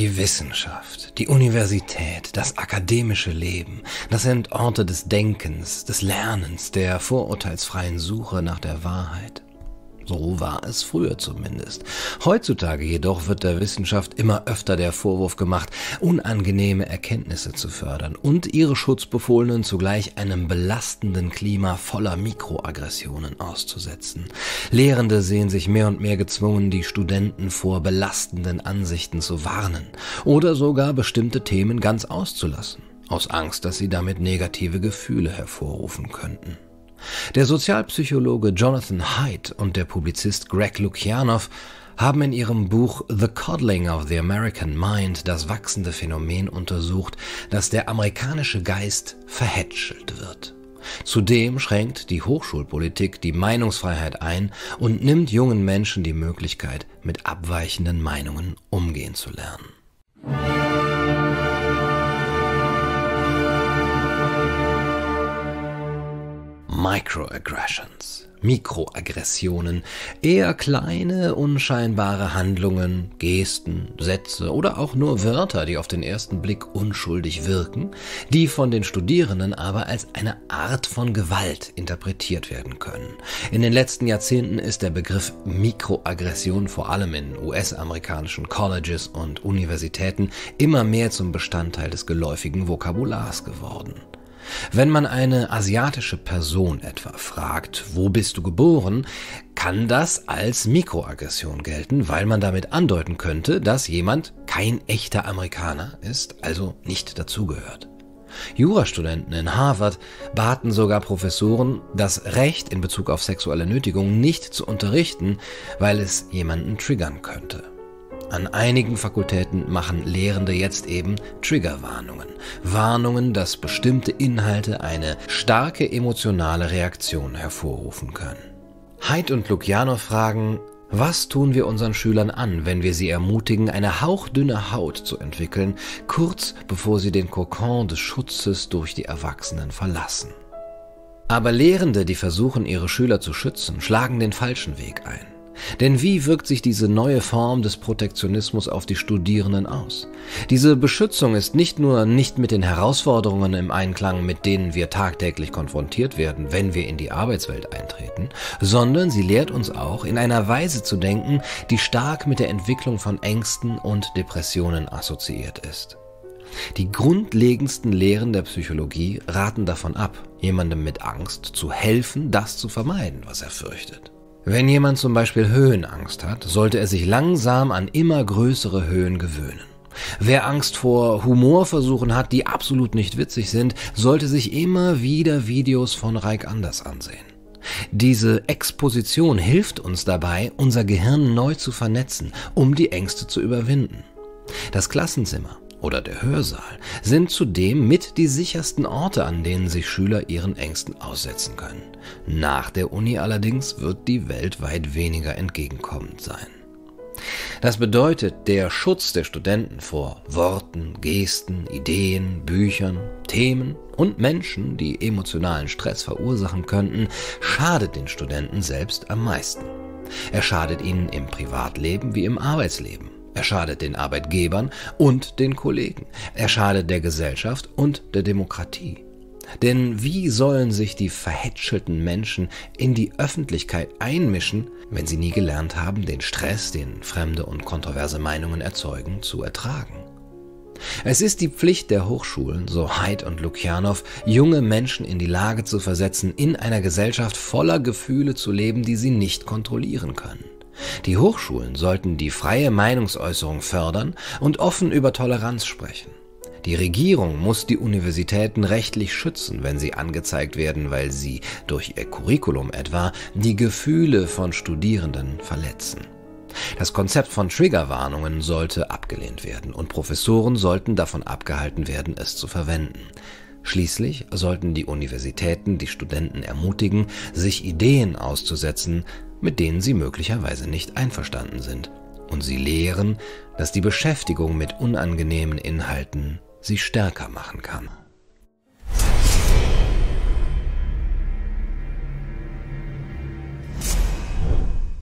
Die Wissenschaft, die Universität, das akademische Leben, das sind Orte des Denkens, des Lernens, der vorurteilsfreien Suche nach der Wahrheit. So war es früher zumindest. Heutzutage jedoch wird der Wissenschaft immer öfter der Vorwurf gemacht, unangenehme Erkenntnisse zu fördern und ihre Schutzbefohlenen zugleich einem belastenden Klima voller Mikroaggressionen auszusetzen. Lehrende sehen sich mehr und mehr gezwungen, die Studenten vor belastenden Ansichten zu warnen oder sogar bestimmte Themen ganz auszulassen, aus Angst, dass sie damit negative Gefühle hervorrufen könnten. Der Sozialpsychologe Jonathan Haidt und der Publizist Greg Lukianow haben in ihrem Buch The Coddling of the American Mind das wachsende Phänomen untersucht, dass der amerikanische Geist verhätschelt wird. Zudem schränkt die Hochschulpolitik die Meinungsfreiheit ein und nimmt jungen Menschen die Möglichkeit, mit abweichenden Meinungen umgehen zu lernen. Microaggressions, Mikroaggressionen, eher kleine, unscheinbare Handlungen, Gesten, Sätze oder auch nur Wörter, die auf den ersten Blick unschuldig wirken, die von den Studierenden aber als eine Art von Gewalt interpretiert werden können. In den letzten Jahrzehnten ist der Begriff Mikroaggression vor allem in US-amerikanischen Colleges und Universitäten immer mehr zum Bestandteil des geläufigen Vokabulars geworden. Wenn man eine asiatische Person etwa fragt, wo bist du geboren, kann das als Mikroaggression gelten, weil man damit andeuten könnte, dass jemand kein echter Amerikaner ist, also nicht dazugehört. Jurastudenten in Harvard baten sogar Professoren, das Recht in Bezug auf sexuelle Nötigung nicht zu unterrichten, weil es jemanden triggern könnte. An einigen Fakultäten machen Lehrende jetzt eben Triggerwarnungen. Warnungen, dass bestimmte Inhalte eine starke emotionale Reaktion hervorrufen können. Heid und Luciano fragen, was tun wir unseren Schülern an, wenn wir sie ermutigen, eine hauchdünne Haut zu entwickeln, kurz bevor sie den Kokon des Schutzes durch die Erwachsenen verlassen? Aber Lehrende, die versuchen, ihre Schüler zu schützen, schlagen den falschen Weg ein. Denn wie wirkt sich diese neue Form des Protektionismus auf die Studierenden aus? Diese Beschützung ist nicht nur nicht mit den Herausforderungen im Einklang, mit denen wir tagtäglich konfrontiert werden, wenn wir in die Arbeitswelt eintreten, sondern sie lehrt uns auch, in einer Weise zu denken, die stark mit der Entwicklung von Ängsten und Depressionen assoziiert ist. Die grundlegendsten Lehren der Psychologie raten davon ab, jemandem mit Angst zu helfen, das zu vermeiden, was er fürchtet. Wenn jemand zum Beispiel Höhenangst hat, sollte er sich langsam an immer größere Höhen gewöhnen. Wer Angst vor Humorversuchen hat, die absolut nicht witzig sind, sollte sich immer wieder Videos von Reik Anders ansehen. Diese Exposition hilft uns dabei, unser Gehirn neu zu vernetzen, um die Ängste zu überwinden. Das Klassenzimmer oder der Hörsaal sind zudem mit die sichersten Orte, an denen sich Schüler ihren Ängsten aussetzen können. Nach der Uni allerdings wird die Welt weit weniger entgegenkommend sein. Das bedeutet, der Schutz der Studenten vor Worten, Gesten, Ideen, Büchern, Themen und Menschen, die emotionalen Stress verursachen könnten, schadet den Studenten selbst am meisten. Er schadet ihnen im Privatleben wie im Arbeitsleben. Er schadet den Arbeitgebern und den Kollegen. Er schadet der Gesellschaft und der Demokratie. Denn wie sollen sich die verhätschelten Menschen in die Öffentlichkeit einmischen, wenn sie nie gelernt haben, den Stress, den fremde und kontroverse Meinungen erzeugen, zu ertragen? Es ist die Pflicht der Hochschulen, so Haidt und Lukianow, junge Menschen in die Lage zu versetzen, in einer Gesellschaft voller Gefühle zu leben, die sie nicht kontrollieren können. Die Hochschulen sollten die freie Meinungsäußerung fördern und offen über Toleranz sprechen. Die Regierung muss die Universitäten rechtlich schützen, wenn sie angezeigt werden, weil sie durch ihr Curriculum etwa die Gefühle von Studierenden verletzen. Das Konzept von Triggerwarnungen sollte abgelehnt werden und Professoren sollten davon abgehalten werden, es zu verwenden. Schließlich sollten die Universitäten die Studenten ermutigen, sich Ideen auszusetzen, mit denen sie möglicherweise nicht einverstanden sind, und sie lehren, dass die Beschäftigung mit unangenehmen Inhalten sie stärker machen kann.